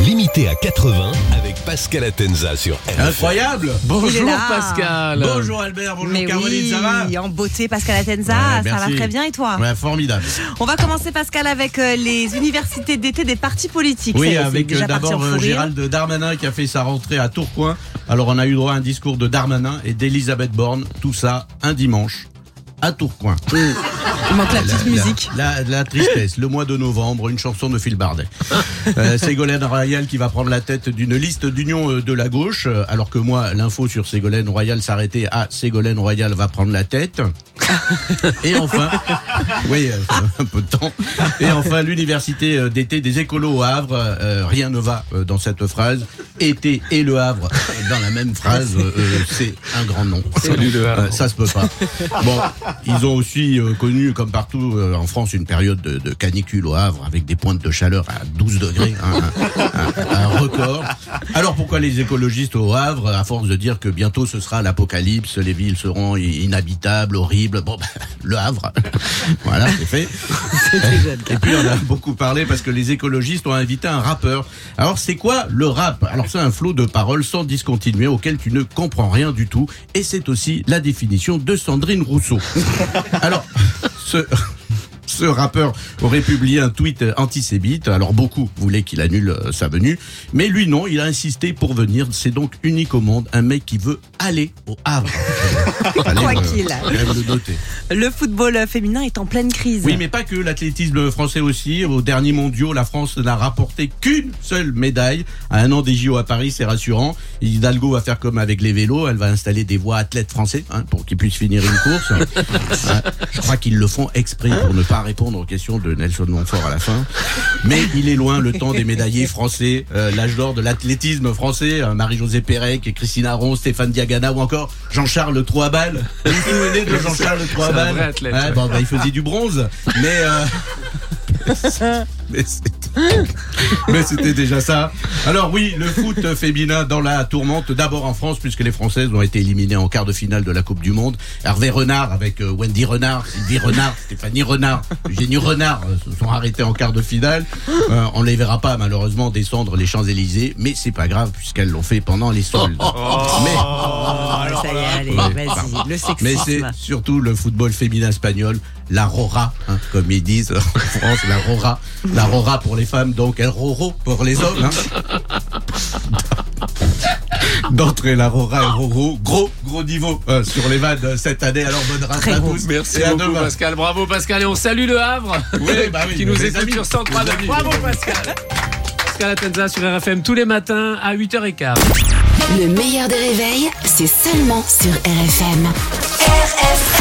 Limité à 80 avec Pascal Atenza sur RFM. Incroyable Bonjour. Pascal. Bonjour Albert, bonjour Mais Caroline, oui, ça va en beauté, Pascal Atenza, Ouais, ça va très bien et toi Ouais, formidable. On va commencer Pascal avec euh, les universités d'été des partis politiques. Oui, avec euh, d'abord euh. Gérald Darmanin qui a fait sa rentrée à Tourcoing. Alors on a eu droit à un discours de Darmanin et d'Elisabeth Borne, tout ça un dimanche à Tourcoing. Il manque la petite musique. La, la tristesse, le mois de novembre, une chanson de Phil Bardet. Euh, Ségolène Royal qui va prendre la tête d'une liste d'union euh, de la gauche, euh, alors que moi, l'info sur Ségolène Royal s'arrêtait à Ségolène Royal va prendre la tête. Et enfin, oui, un peu de temps. Et enfin, l'université d'été des écolos au Havre, euh, rien ne va dans cette phrase. Été et le Havre dans la même phrase, euh, c'est un grand nom. Salut le Havre. Euh, ça se peut pas. Bon, ils ont aussi euh, connu, comme partout euh, en France, une période de, de canicule au Havre avec des pointes de chaleur à 12 degrés, hein, un, un- un record. Alors pourquoi les écologistes au Havre, à force de dire que bientôt ce sera l'apocalypse, les villes seront inhabitables, horribles, bon, bah, le Havre, voilà, c'est fait. Et puis on a beaucoup parlé parce que les écologistes ont invité un rappeur. Alors c'est quoi le rap? Alors c'est un flot de paroles sans discontinuer auquel tu ne comprends rien du tout. Et c'est aussi la définition de Sandrine Rousseau. Alors ce... Ce rappeur aurait publié un tweet antisémite. Alors beaucoup voulaient qu'il annule euh, sa venue, mais lui non, il a insisté pour venir. C'est donc unique au monde, un mec qui veut aller au Havre. Quoi le- qu'il. le. Le football féminin est en pleine crise. Oui, mais pas que l'athlétisme français aussi. Au dernier mondiaux, la France n'a rapporté qu'une seule médaille. À un an des JO à Paris, c'est rassurant. Hidalgo va faire comme avec les vélos. Elle va installer des voies athlètes français hein, pour qu'ils puissent finir une course. Je crois qu'ils le font exprès pour ne pas répondre aux questions de Nelson Montfort à la fin. Mais il est loin le temps des médaillés français, euh, l'âge d'or de l'athlétisme français. euh, Marie-Josée Pérec, Christine Aron, Stéphane Diagana ou encore Jean-Charles Troisbal. Vous vous souvenez de Jean-Charles Troisbal Ouais, bon, bah, il faisait du bronze, mais euh, mais mais c'était déjà ça. Alors oui, le foot féminin dans la tourmente, d'abord en France, puisque les Françaises ont été éliminées en quart de finale de la Coupe du Monde. Hervé Renard avec euh, Wendy Renard, Sylvie Renard, Stéphanie Renard, Eugénie Renard euh, se sont arrêtés en quart de finale. Euh, on les verra pas malheureusement descendre les Champs-Élysées, mais c'est pas grave puisqu'elles l'ont fait pendant les soldes. Mais Oh, ça y est, allez, vas-y, le sexisme. mais c'est surtout le football féminin espagnol, la Rora, hein, comme ils disent en France, la Rora. La Rora pour les femmes, donc El Roro pour les hommes. Hein. D'entrée, la Rora et Roro, gros, gros niveau euh, sur les vannes euh, cette année. Alors bonne race Très à gros. tous. Merci et à beaucoup demain. Pascal. Bravo Pascal et on salue le Havre Oui, bah oui, qui nous écoute amis. sur 103 Les amis. Bravo Pascal. Pascal Atenza sur RFM tous les matins à 8h15. Le meilleur des réveils, c'est seulement sur RFM. RFM